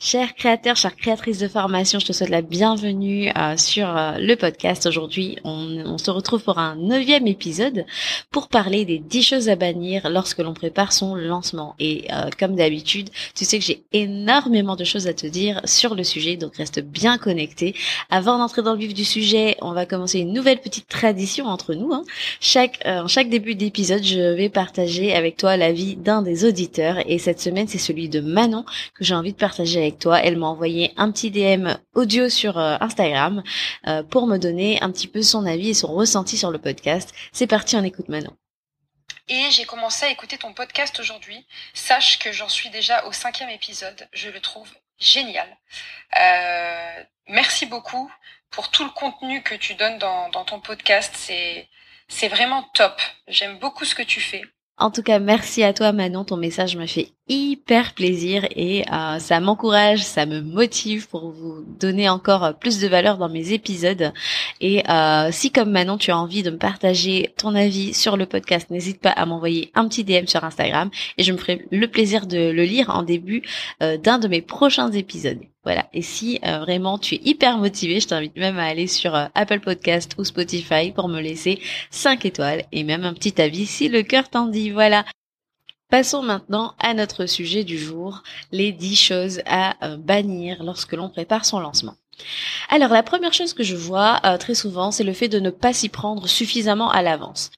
Chers créateurs, chères créatrices de formation, je te souhaite la bienvenue euh, sur euh, le podcast. Aujourd'hui, on, se retrouve pour un neuvième épisode pour parler des 10 choses à bannir lorsque l'on prépare son lancement. Et euh, comme d'habitude, tu sais que j'ai énormément de choses à te dire sur le sujet, donc reste bien connecté. Avant d'entrer dans le vif du sujet, on va commencer une nouvelle petite tradition entre nous. Hein. Chaque, en chaque début d'épisode, je vais partager avec toi l'avis d'un des auditeurs. Et cette semaine, c'est celui de Manon que j'ai envie de partager avec toi. Elle m'a envoyé un petit DM audio sur euh, Instagram euh, pour me donner un petit peu son avis et son ressenti sur le podcast. C'est parti, on écoute maintenant. Et j'ai commencé à écouter ton podcast aujourd'hui. Sache que j'en suis déjà au cinquième épisode. Je le trouve génial. Euh, merci beaucoup pour tout le contenu que tu donnes dans, dans ton podcast. C'est vraiment top. J'aime beaucoup ce que tu fais. En tout cas, merci à toi Manon, ton message m'a fait hyper plaisir et euh, ça m'encourage, ça me motive pour vous donner encore plus de valeur dans mes épisodes. Et euh, si comme Manon, tu as envie de me partager ton avis sur le podcast, n'hésite pas à m'envoyer un petit DM sur Instagram et je me ferai le plaisir de le lire en début euh, d'un de mes prochains épisodes. Voilà. Et si euh, vraiment tu es hyper motivé, je t'invite même à aller sur euh, Apple Podcast ou Spotify pour me laisser 5 étoiles et même un petit avis si le cœur t'en dit. Voilà. Passons maintenant à notre sujet du jour, les 10 choses à euh, bannir lorsque l'on prépare son lancement. Alors la première chose que je vois très souvent, c'est le fait de ne pas s'y prendre suffisamment à l'avance.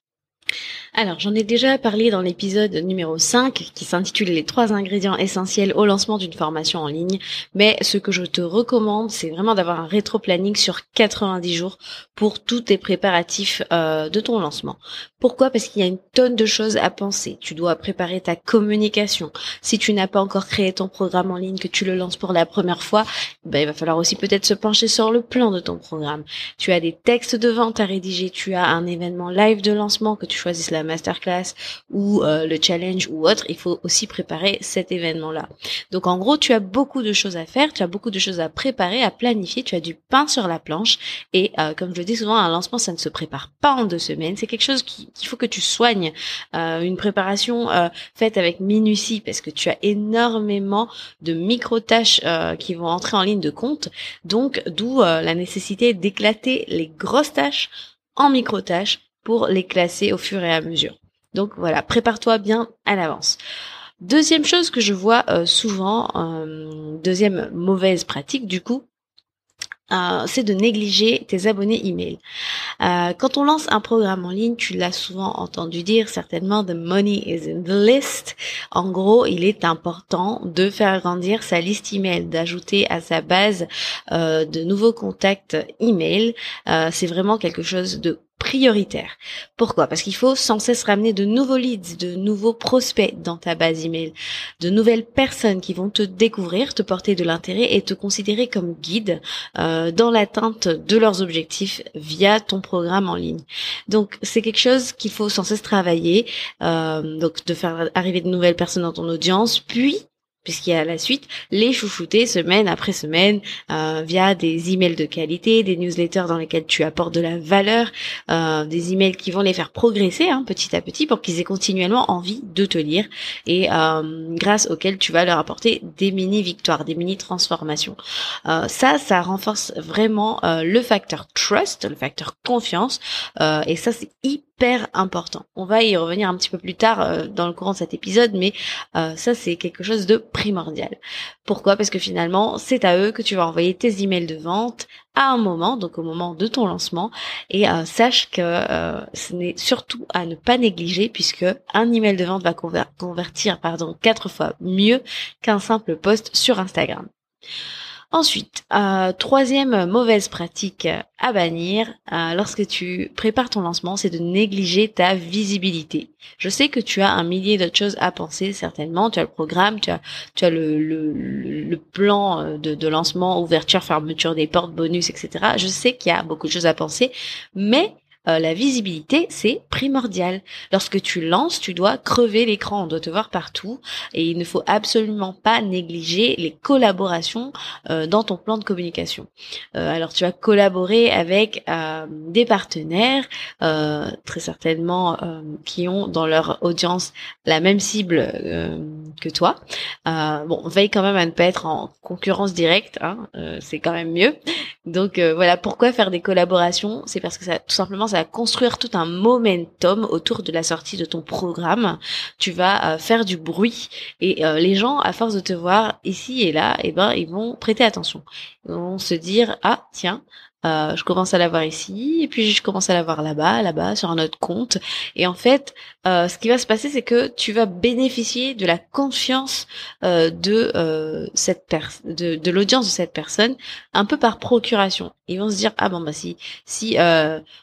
Alors, j'en ai déjà parlé dans l'épisode numéro 5 qui s'intitule Les trois ingrédients essentiels au lancement d'une formation en ligne. Mais ce que je te recommande, c'est vraiment d'avoir un rétro-planning sur 90 jours pour tous tes préparatifs euh, de ton lancement. Pourquoi? Parce qu'il y a une tonne de choses à penser. Tu dois préparer ta communication. Si tu n'as pas encore créé ton programme en ligne, que tu le lances pour la première fois, ben, il va falloir aussi peut-être se pencher sur le plan de ton programme. Tu as des textes de vente à rédiger, tu as un événement live de lancement, que tu choisisses la masterclass ou euh, le challenge ou autre, il faut aussi préparer cet événement-là. Donc en gros, tu as beaucoup de choses à faire, tu as beaucoup de choses à préparer, à planifier, tu as du pain sur la planche et euh, comme je le dis souvent, un lancement, ça ne se prépare pas en deux semaines, c'est quelque chose qu'il faut que tu soignes, euh, une préparation faite avec minutie parce que tu as énormément de micro-tâches qui vont entrer en ligne de compte, donc d'où la nécessité d'éclater les grosses tâches en micro-tâches pour les classer au fur et à mesure. Donc voilà, prépare-toi bien à l'avance. Deuxième chose que je vois euh, souvent, euh, deuxième mauvaise pratique du coup, euh, c'est de négliger tes abonnés email. Euh, quand on lance un programme en ligne, tu l'as souvent entendu dire certainement, the money is in the list. En gros, il est important de faire grandir sa liste email, d'ajouter à sa base de nouveaux contacts email. c'est vraiment quelque chose de prioritaire. Pourquoi? Parce qu'il faut sans cesse ramener de nouveaux leads, de nouveaux prospects dans ta base email, de nouvelles personnes qui vont te découvrir, te porter de l'intérêt et te considérer comme guide euh, dans l'atteinte de leurs objectifs via ton programme en ligne. Donc c'est quelque chose qu'il faut sans cesse travailler, euh, donc de faire arriver de nouvelles personnes dans ton audience, puis puisqu'il y a la suite, les chouchouter semaine après semaine euh, via des emails de qualité, des newsletters dans lesquels tu apportes de la valeur, euh, des emails qui vont les faire progresser hein, petit à petit pour qu'ils aient continuellement envie de te lire et euh, grâce auxquels tu vas leur apporter des mini victoires, des mini transformations. ça, ça renforce vraiment le facteur trust, le facteur confiance et ça c'est hyper important. On va y revenir un petit peu plus tard euh, dans le courant de cet épisode, mais euh, ça c'est quelque chose de primordial. Pourquoi? Parce que finalement, c'est à eux que tu vas envoyer tes emails de vente à un moment, donc au moment de ton lancement, et euh, sache que ce n'est surtout à ne pas négliger puisque un email de vente va convertir pardon quatre fois mieux qu'un simple post sur Instagram. Ensuite, euh, troisième mauvaise pratique à bannir euh, lorsque tu prépares ton lancement, c'est de négliger ta visibilité. Je sais que tu as un millier d'autres choses à penser certainement. Tu as le programme, tu as, le, plan euh, de, lancement, ouverture, fermeture des portes, bonus, etc. Je sais qu'il y a beaucoup de choses à penser, mais euh, la visibilité, c'est primordial. Lorsque tu lances, tu dois crever l'écran, on doit te voir partout et il ne faut absolument pas négliger les collaborations euh, dans ton plan de communication. Euh, alors tu vas collaborer avec des partenaires, très certainement qui ont dans leur audience la même cible que toi. bon, veille quand même à ne pas être en concurrence directe, hein, c'est quand même mieux. Donc voilà, pourquoi faire des collaborations? C'est parce que ça, tout simplement, va construire tout un momentum autour de la sortie de ton programme. Tu vas euh, faire du bruit et euh, les gens, à force de te voir ici et là, eh ben, ils vont prêter attention. Ils vont se dire ah tiens, euh, je commence à l'avoir ici, et puis je commence à l'avoir là-bas, là-bas, sur un autre compte. Et en fait, euh, ce qui va se passer, c'est que tu vas bénéficier de la confiance euh, de cette de, de l'audience de cette personne, un peu par procuration. Ils vont se dire ah bon bah si si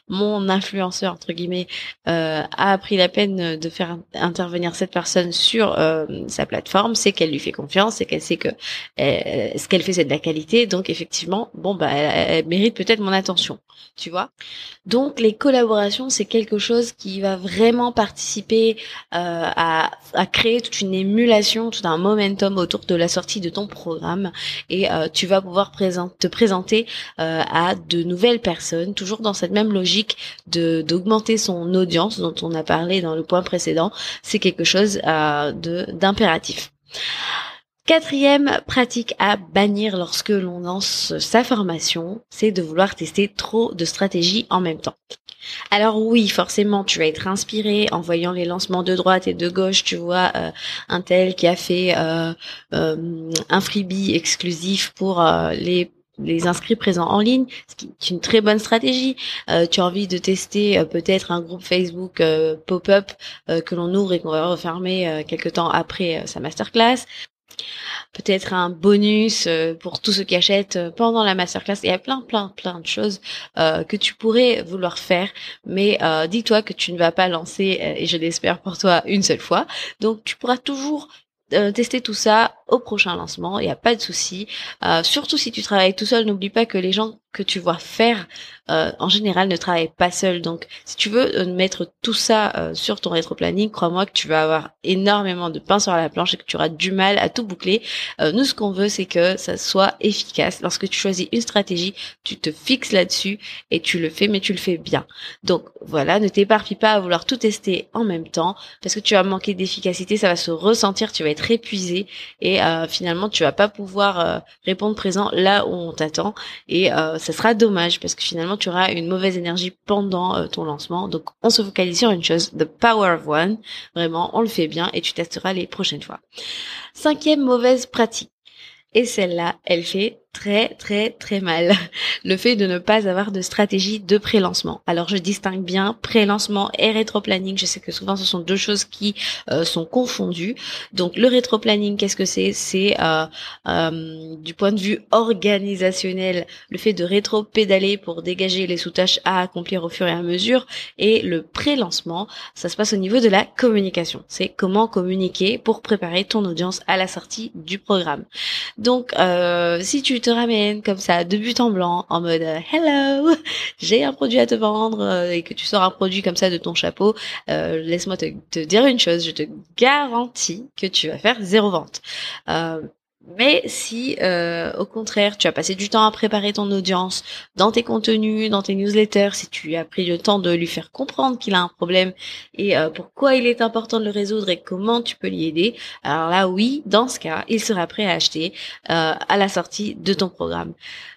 mon influenceur entre guillemets a pris la peine de faire intervenir cette personne sur sa plateforme, c'est qu'elle lui fait confiance, c'est qu'elle sait que ce qu'elle fait c'est de la qualité, donc effectivement bon bah elle, elle mérite peut-être mon attention, tu vois. Donc les collaborations, c'est quelque chose qui va vraiment participer euh, à, créer toute une émulation, tout un momentum autour de la sortie de ton programme et euh, tu vas pouvoir te présenter euh, à de nouvelles personnes, toujours dans cette même logique de d'augmenter son audience dont on a parlé dans le point précédent. C'est quelque chose de d'impératif. Quatrième pratique à bannir lorsque l'on lance sa formation, c'est de vouloir tester trop de stratégies en même temps. Alors oui, forcément, tu vas être inspiré en voyant les lancements de droite et de gauche. Tu vois euh, un tel qui a fait euh, euh, un freebie exclusif pour les les inscrits présents en ligne, ce qui est une très bonne stratégie. tu as envie de tester peut-être un groupe Facebook pop-up que l'on ouvre et qu'on va refermer quelque temps après sa masterclass peut-être un bonus euh, pour tous ceux qui achètent euh, pendant la masterclass. Il y a plein, plein, plein de choses euh, que tu pourrais vouloir faire, mais dis-toi que tu ne vas pas lancer, et je l'espère pour toi, une seule fois. Donc tu pourras toujours tester tout ça au prochain lancement, il n'y a pas de souci. surtout si tu travailles tout seul, n'oublie pas que les gens que tu vois faire euh, en général ne travaille pas seul. Donc si tu veux euh, mettre tout ça euh, sur ton rétro-planning, crois-moi que tu vas avoir énormément de pain sur la planche et que tu auras du mal à tout boucler. nous ce qu'on veut c'est que ça soit efficace. Lorsque tu choisis une stratégie, tu te fixes là-dessus et tu le fais mais tu le fais bien. Donc voilà, ne t'éparpille pas à vouloir tout tester en même temps parce que tu vas manquer d'efficacité, ça va se ressentir, tu vas être épuisé et finalement tu vas pas pouvoir répondre présent là où on t'attend et ça sera dommage parce que finalement tu auras une mauvaise énergie pendant euh, ton lancement. Donc on se focalise sur une chose, the power of one. Vraiment, on le fait bien et tu testeras les prochaines fois. Cinquième mauvaise pratique. Et celle-là, elle fait très très très mal le fait de ne pas avoir de stratégie de pré-lancement. Alors je distingue bien pré-lancement et rétro-planning. Je sais que souvent ce sont deux choses qui euh, sont confondues. Donc le rétro-planning, qu'est-ce que c'est? C'est euh, euh, du point de vue organisationnel, le fait de rétro-pédaler pour dégager les sous-tâches à accomplir au fur et à mesure. Et le pré-lancement, ça se passe au niveau de la communication. C'est comment communiquer pour préparer ton audience à la sortie du programme. Donc si tu te ramène comme ça de but en blanc en mode euh, hello j'ai un produit à te vendre euh, et que tu sors un produit comme ça de ton chapeau euh, laisse-moi te, dire une chose je te garantis que tu vas faire zéro vente Mais si, euh, au contraire, tu as passé du temps à préparer ton audience dans tes contenus, dans tes newsletters, si tu as pris le temps de lui faire comprendre qu'il a un problème et euh, pourquoi il est important de le résoudre et comment tu peux l'y aider, alors là, oui, dans ce cas, il sera prêt à acheter euh, à la sortie de ton programme.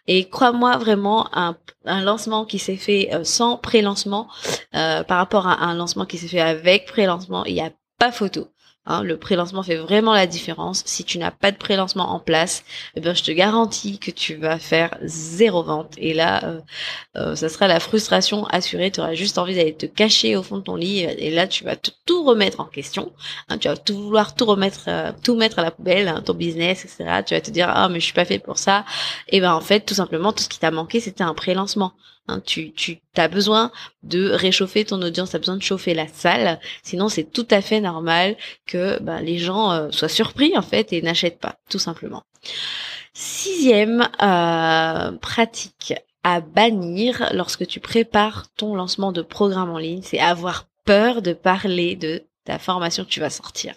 Et crois-moi vraiment, un, un lancement qui s'est fait sans pré-lancement par rapport à un lancement qui s'est fait avec pré-lancement, il n'y a pas photo. Hein, le pré-lancement fait vraiment la différence. Si tu n'as pas de pré-lancement en place, eh ben, je te garantis que tu vas faire zéro vente. Et là, euh, euh, ça sera la frustration assurée. Tu auras juste envie d'aller te cacher au fond de ton lit. Et là, tu vas tout remettre en question. Hein, tu vas tout vouloir tout remettre, euh, tout mettre à la poubelle, hein, ton business, etc. Tu vas te dire, ah, mais je suis pas fait pour ça. Et ben, en fait, tout simplement, tout ce qui t'a manqué, c'était un pré-lancement. Hein, tu, tu as besoin de réchauffer ton audience, tu as besoin de chauffer la salle. Sinon, c'est tout à fait normal que bah, les gens euh, soient surpris en fait et n'achètent pas, tout simplement. Sixième euh, pratique à bannir lorsque tu prépares ton lancement de programme en ligne, c'est avoir peur de parler de ta formation que tu vas sortir.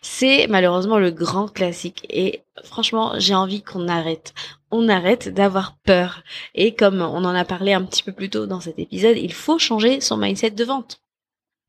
C'est malheureusement le grand classique et franchement, j'ai envie qu'on arrête. On arrête d'avoir peur. Et comme on en a parlé un petit peu plus tôt dans cet épisode, il faut changer son mindset de vente.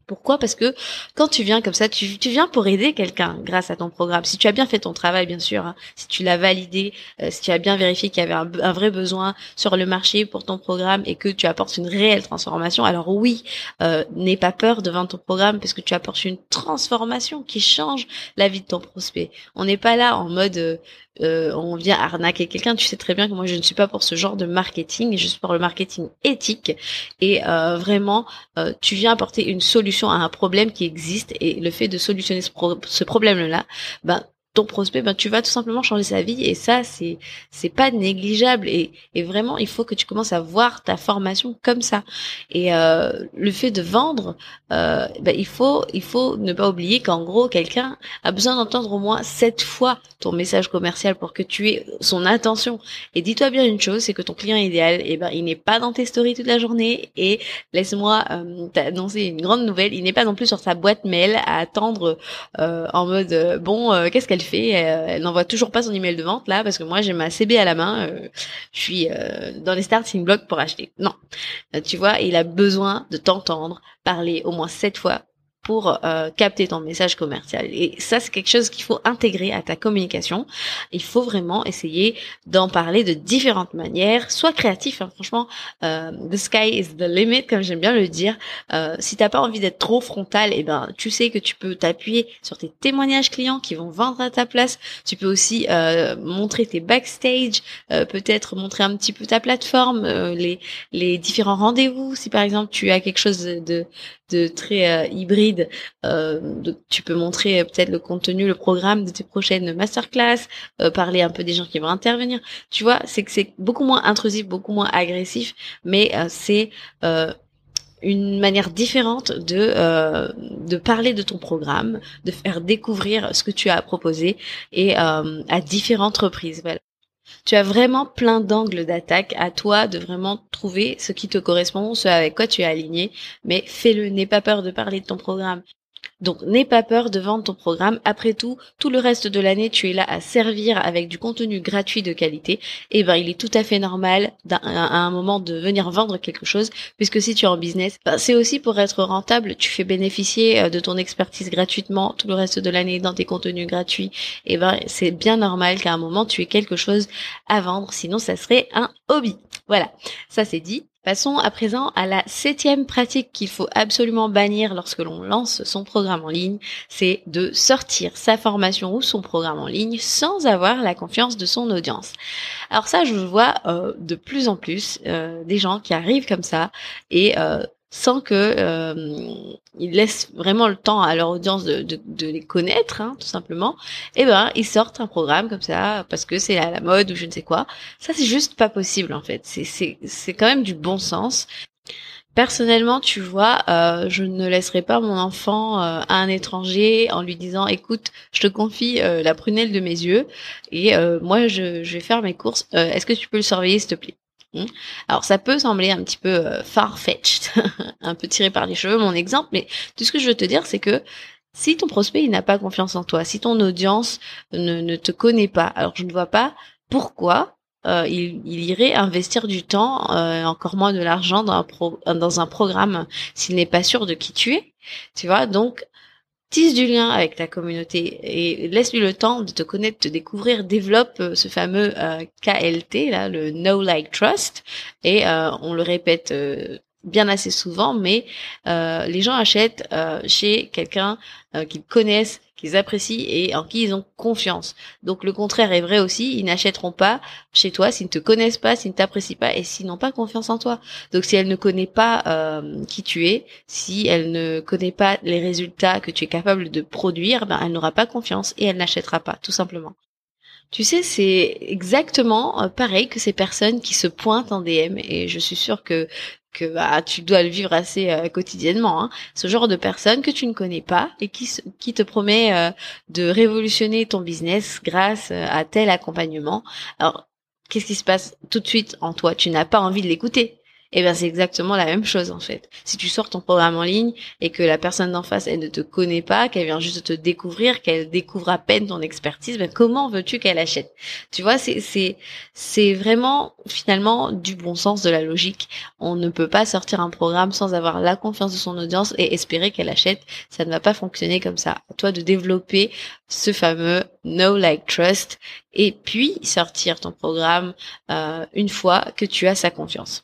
Pourquoi? Parce que quand tu viens comme ça, tu, viens pour aider quelqu'un grâce à ton programme. Si tu as bien fait ton travail, bien sûr, hein, si tu l'as validé, euh, si tu as bien vérifié qu'il y avait un, vrai besoin sur le marché pour ton programme et que tu apportes une réelle transformation, alors oui, euh, n'aie pas peur devant ton programme parce que tu apportes une transformation qui change la vie de ton prospect. On n'est pas là en mode euh, euh, on vient arnaquer quelqu'un. Tu sais très bien que moi je ne suis pas pour ce genre de marketing, je suis pour le marketing éthique. Et euh, vraiment, euh, tu viens apporter une solution à un problème qui existe et le fait de solutionner ce, ce problème-là, ben ton prospect, ben tu vas tout simplement changer sa vie et ça c'est c'est pas négligeable et, et vraiment il faut que tu commences à voir ta formation comme ça. Et euh, le fait de vendre, euh, ben, il faut il faut ne pas oublier qu'en gros quelqu'un a besoin d'entendre au moins sept fois ton message commercial pour que tu aies son attention. Et dis-toi bien une chose c'est que ton client idéal eh ben il n'est pas dans tes stories toute la journée et laisse-moi euh, t'annoncer une grande nouvelle il n'est pas non plus sur sa boîte mail à attendre euh, en mode bon euh, qu'est-ce qu'elle fait. Euh, elle, n'envoie toujours pas son email de vente là parce que moi j'ai ma CB à la main. Euh, je suis euh, dans les starting blocks pour acheter. Non, tu vois, il a besoin de t'entendre parler au moins sept fois pour euh, capter ton message commercial. Et ça, c'est quelque chose qu'il faut intégrer à ta communication. Il faut vraiment essayer d'en parler de différentes manières, soit créatif. Hein, franchement, euh, the sky is the limit, comme j'aime bien le dire. Euh, si t'as pas envie d'être trop frontal, eh ben, tu sais que tu peux t'appuyer sur tes témoignages clients qui vont vendre à ta place. Tu peux aussi euh, montrer tes backstage, euh, peut-être montrer un petit peu ta plateforme, les les différents rendez-vous. Si par exemple tu as quelque chose de très euh, hybride. Euh, tu peux montrer euh, peut-être le contenu, le programme de tes prochaines masterclass, parler un peu des gens qui vont intervenir. Tu vois, c'est que c'est beaucoup moins intrusif, beaucoup moins agressif, mais c'est une manière différente de de parler de ton programme, de faire découvrir ce que tu as proposé et à différentes reprises. Voilà. Tu as vraiment plein d'angles d'attaque. À toi de vraiment trouver ce qui te correspond, ce avec quoi tu es aligné, mais fais-le, n'aie pas peur de parler de ton programme. Donc n'aie pas peur de vendre ton programme. Après tout, tout le reste de l'année, tu es là à servir avec du contenu gratuit de qualité. Et eh ben il est tout à fait normal à un moment de venir vendre quelque chose, puisque si tu es en business, ben, c'est aussi pour être rentable. Tu fais bénéficier euh, de ton expertise gratuitement tout le reste de l'année dans tes contenus gratuits. Et eh ben c'est bien normal qu'à un moment tu aies quelque chose à vendre. Sinon, ça serait un hobby. Voilà, ça c'est dit. Passons à présent à la septième pratique qu'il faut absolument bannir lorsque l'on lance son programme en ligne, c'est de sortir sa formation ou son programme en ligne sans avoir la confiance de son audience. Alors ça, je vois euh, de plus en plus euh, des gens qui arrivent comme ça et euh, sans que euh, ils laissent vraiment le temps à leur audience de, les connaître, hein, tout simplement, et eh ben ils sortent un programme comme ça parce que c'est à la mode ou je ne sais quoi. Ça c'est juste pas possible en fait. C'est c'est c'est quand même du bon sens. Personnellement, tu vois, euh, je ne laisserai pas mon enfant euh, à un étranger en lui disant "Écoute, je te confie la prunelle de mes yeux et moi je, je vais faire mes courses. Est-ce que tu peux le surveiller, s'il te plaît? Alors ça peut sembler un petit peu euh, far-fetched, un peu tiré par les cheveux mon exemple, mais tout ce que je veux te dire c'est que Si ton prospect il n'a pas confiance en toi, si ton audience ne, te connaît pas, alors je ne vois pas pourquoi euh, il, irait investir du temps, euh, encore moins de l'argent dans un, dans un programme s'il n'est pas sûr de qui tu es. Tu vois, donc tisse du lien avec ta communauté et laisse-lui le temps de te connaître, de te découvrir, développe euh, ce fameux euh, KLT là, le Know Like Trust. Et euh, on le répète bien assez souvent, mais les gens achètent chez quelqu'un qu'ils connaissent, qu'ils apprécient et en qui ils ont confiance. Donc le contraire est vrai aussi, ils n'achèteront pas chez toi s'ils ne te connaissent pas, s'ils ne t'apprécient pas et s'ils n'ont pas confiance en toi. Donc si elle ne connaît pas euh, qui tu es, si elle ne connaît pas les résultats que tu es capable de produire, ben elle n'aura pas confiance et elle n'achètera pas, tout simplement. Tu sais, c'est exactement euh, pareil que ces personnes qui se pointent en DM et je suis sûre que que bah, tu dois le vivre assez euh, quotidiennement. Hein. Ce genre de personne que tu ne connais pas et qui, qui te promet euh, de révolutionner ton business grâce euh, à tel accompagnement. Alors, qu'est-ce qui se passe tout de suite en toi? Tu n'as pas envie de l'écouter et eh ben c'est exactement la même chose en fait. Si tu sors ton programme en ligne et que la personne d'en face elle ne te connaît pas, qu'elle vient juste te découvrir, qu'elle découvre à peine ton expertise, ben comment veux-tu qu'elle achète? Tu vois, c'est c'est c'est vraiment finalement du bon sens de la logique. On ne peut pas sortir un programme sans avoir la confiance de son audience et espérer qu'elle achète. Ça ne va pas fonctionner comme ça. Toi de développer ce fameux know like trust et puis sortir ton programme euh, une fois que tu as sa confiance.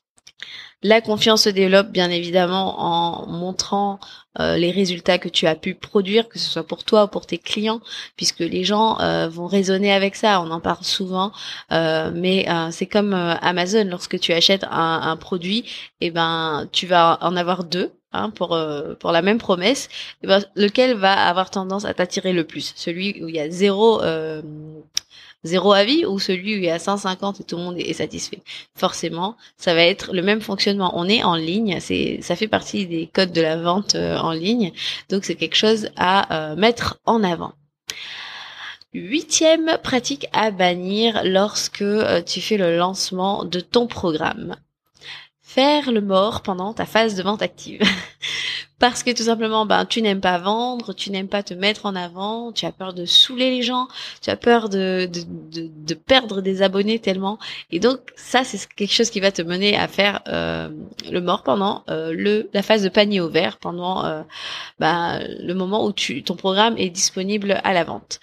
La confiance se développe bien évidemment en montrant euh, les résultats que tu as pu produire, que ce soit pour toi ou pour tes clients, puisque les gens euh, vont raisonner avec ça. On en parle souvent, euh, mais c'est comme Amazon. Lorsque tu achètes un, produit, et eh ben tu vas en avoir deux. Hein, pour pour la même promesse, eh ben, lequel va avoir tendance à t'attirer le plus? Celui où il y a zéro zéro avis ou celui où il y a 150 et tout le monde est satisfait. Forcément, ça va être le même fonctionnement. On est en ligne, c'est ça fait partie des codes de la vente euh, en ligne, donc c'est quelque chose à euh, mettre en avant. Huitième pratique à bannir lorsque euh, tu fais le lancement de ton programme. Faire le mort pendant ta phase de vente active. parce que tout simplement, ben, tu n'aimes pas vendre, tu n'aimes pas te mettre en avant, tu as peur de saouler les gens, tu as peur de, de, de, perdre des abonnés tellement. Et donc, ça, c'est quelque chose qui va te mener à faire euh, le mort pendant euh, le la phase de panier ouvert, pendant euh, ben, le moment où tu, ton programme est disponible à la vente.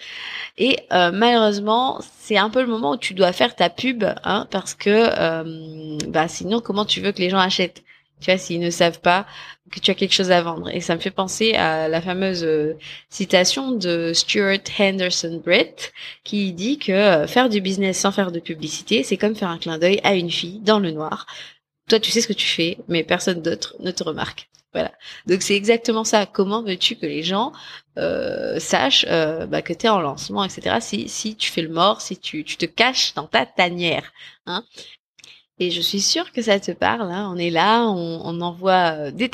Et malheureusement, c'est un peu le moment où tu dois faire ta pub, hein, parce que ben, sinon, comment tu veux que les gens achètent? Tu vois, s'ils ne savent pas que tu as quelque chose à vendre. Et ça me fait penser à la fameuse euh, citation de Stuart Henderson Brett qui dit que euh, faire du business sans faire de publicité, c'est comme faire un clin d'œil à une fille dans le noir. Toi, tu sais ce que tu fais, mais personne d'autre ne te remarque. Voilà. Donc c'est exactement ça. Comment veux-tu que les gens euh, sachent euh, bah, que tu es en lancement, etc. Si, si tu fais le mort, si tu, tu te caches dans ta tanière. Hein? Et je suis sûre que ça te parle. Hein. On est là, on, on envoie euh, des,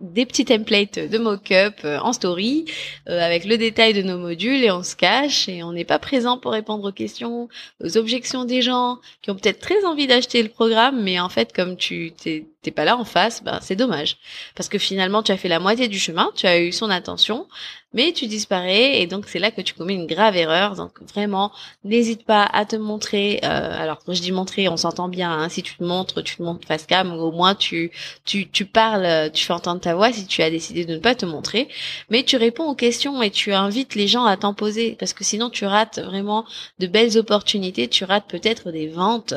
des petits templates de mock-up euh, en story euh, avec le détail de nos modules et on se cache et on n'est pas présent pour répondre aux questions, aux objections des gens qui ont peut-être très envie d'acheter le programme, mais en fait comme tu t'es t'es pas là en face, ben c'est dommage parce que finalement tu as fait la moitié du chemin, tu as eu son attention, mais tu disparais et donc c'est là que tu commets une grave erreur. Donc vraiment, n'hésite pas à te montrer. Euh, alors quand je dis montrer, on s'entend bien. Hein, si tu te montres, tu te montres face cam, au moins tu tu tu parles, tu fais entendre ta voix. Si tu as décidé de ne pas te montrer, mais tu réponds aux questions et tu invites les gens à t'en poser parce que sinon tu rates vraiment de belles opportunités. Tu rates peut-être des ventes.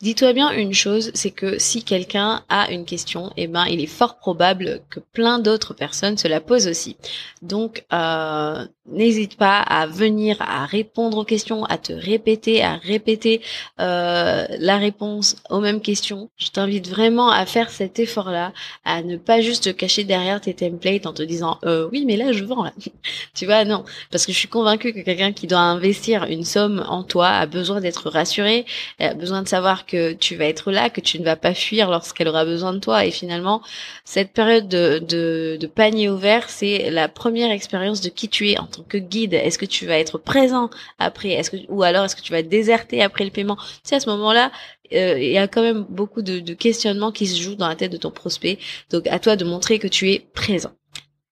Dis-toi bien une chose, c'est que si quelqu'un a une question, eh ben, il est fort probable que plein d'autres personnes se la posent aussi. Donc, euh, n'hésite pas à venir à répondre aux questions, à te répéter, à répéter euh, la réponse aux mêmes questions. Je t'invite vraiment à faire cet effort-là, à ne pas juste te cacher derrière tes templates en te disant euh, oui, mais là je vends là. tu vois, non, parce que je suis convaincue que quelqu'un qui doit investir une somme en toi a besoin d'être rassuré, a besoin de savoir que tu vas être là, que tu ne vas pas fuir lorsqu'elle aura besoin de toi. Et finalement, cette période de, panier ouvert, c'est la première expérience de qui tu es en tant que guide. Est-ce que tu vas être présent après? Est-ce que ou alors est-ce que tu vas déserter après le paiement? C'est à ce moment-là, euh, il y a quand même beaucoup de, de questionnements qui se jouent dans la tête de ton prospect. Donc à toi de montrer que tu es présent.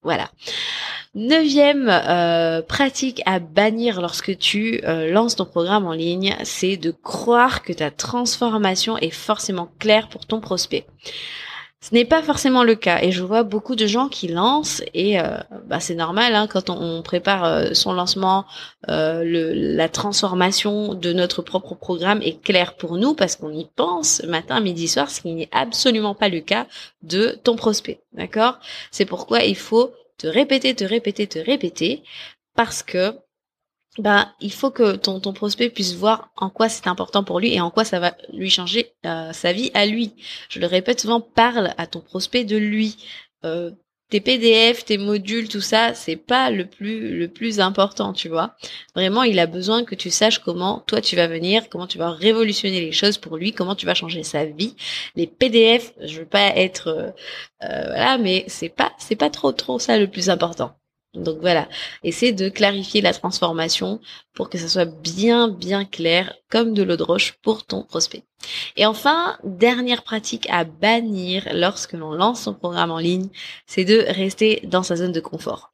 Voilà. Neuvième euh, pratique à bannir lorsque tu euh, lances ton programme en ligne, c'est de croire que ta transformation est forcément claire pour ton prospect. Ce n'est pas forcément le cas et je vois beaucoup de gens qui lancent et euh, bah, c'est normal hein, quand on, prépare euh, son lancement, euh, la transformation de notre propre programme est claire pour nous parce qu'on y pense matin, midi, soir, ce qui n'est absolument pas le cas de ton prospect. D'accord? C'est pourquoi il faut te répéter, te répéter, te répéter parce que bah, il faut que ton, ton prospect puisse voir en quoi c'est important pour lui et en quoi ça va lui changer euh, sa vie à lui. Je le répète souvent, parle à ton prospect de lui. Euh, tes PDF, tes modules, tout ça, c'est pas le plus le plus important, tu vois. Vraiment, il a besoin que tu saches comment toi tu vas venir, comment tu vas révolutionner les choses pour lui, comment tu vas changer sa vie. Les PDF, je veux pas être euh, euh voilà, mais c'est pas c'est pas trop trop ça le plus important. Donc voilà, essaie de clarifier la transformation pour que ça soit bien bien clair comme de l'eau de roche pour ton prospect. Et enfin, dernière pratique à bannir lorsque l'on lance son programme en ligne, c'est de rester dans sa zone de confort.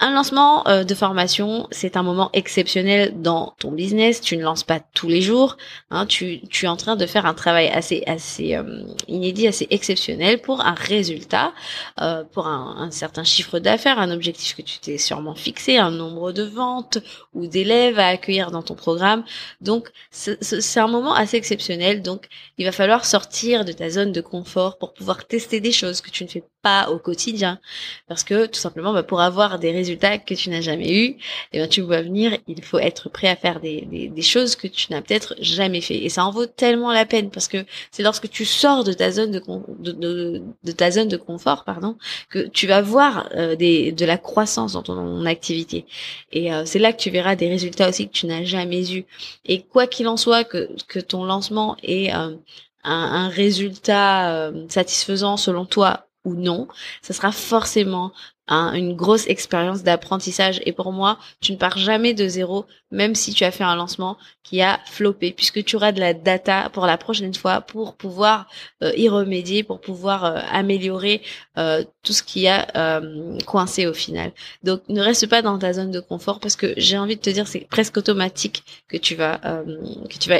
Un lancement euh, de formation, c'est un moment exceptionnel dans ton business. Tu ne lances pas tous les jours. Hein, tu, es en train de faire un travail assez, euh, inédit, assez exceptionnel pour un résultat, euh, pour un, un, certain chiffre d'affaires, un objectif que tu t'es sûrement fixé, un nombre de ventes ou d'élèves à accueillir dans ton programme. Donc, c'est un moment assez exceptionnel. Donc, il va falloir sortir de ta zone de confort pour pouvoir tester des choses que tu ne fais pas au quotidien, parce que tout simplement, bah, pour avoir des résultats que tu n'as jamais eu, et eh ben tu vois venir, il faut être prêt à faire des, des, des choses que tu n'as peut-être jamais fait. Et ça en vaut tellement la peine parce que c'est lorsque tu sors de ta zone de, de, de, ta zone de confort, pardon, que tu vas voir euh, des, de la croissance dans ton activité. Et euh, c'est là que tu verras des résultats aussi que tu n'as jamais eu. Et quoi qu'il en soit, que, que ton lancement ait euh, un, un, résultat satisfaisant selon toi ou non, ça sera forcément une grosse expérience d'apprentissage. Et pour moi, tu ne pars jamais de zéro, même si tu as fait un lancement qui a floppé, puisque tu auras de la data pour la prochaine fois pour pouvoir euh, y remédier, pour pouvoir euh, améliorer euh, tout ce qui a coincé au final. Donc ne reste pas dans ta zone de confort parce que j'ai envie de te dire c'est presque automatique que tu vas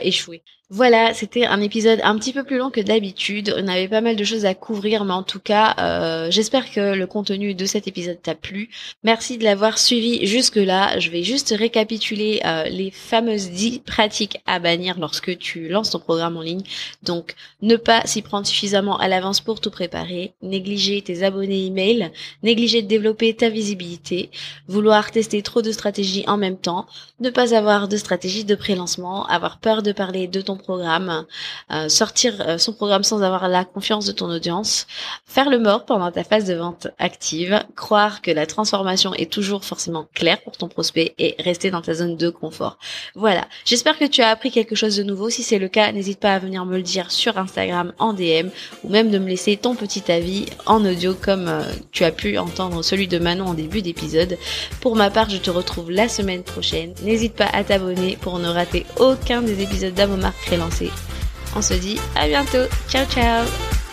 échouer. Voilà, c'était un épisode un petit peu plus long que d'habitude. On avait pas mal de choses à couvrir, mais en tout cas, j'espère que le contenu de cet épisode t'a plu. Merci de l'avoir suivi jusque-là. Je vais juste récapituler euh, les fameuses 10 pratiques à bannir lorsque tu lances ton programme en ligne. Donc, ne pas s'y prendre suffisamment à l'avance pour tout préparer, négliger tes abonnés email, négliger de développer ta visibilité, vouloir tester trop de stratégies en même temps, ne pas avoir de stratégie de pré-lancement, avoir peur de parler de ton programme, euh, sortir euh, son programme sans avoir la confiance de ton audience, faire le mort pendant ta phase de vente active, croire que la transformation est toujours forcément claire pour ton prospect et rester dans ta zone de confort. Voilà, j'espère que tu as appris quelque chose de nouveau. Si c'est le cas, n'hésite pas à venir me le dire sur Instagram en DM ou même de me laisser ton petit avis en audio comme euh, tu as pu entendre celui de Manon en début d'épisode. Pour ma part, je te retrouve la semaine prochaine. N'hésite pas à t'abonner pour ne rater aucun des épisodes d'Avomar lancé. On se dit à bientôt. Ciao ciao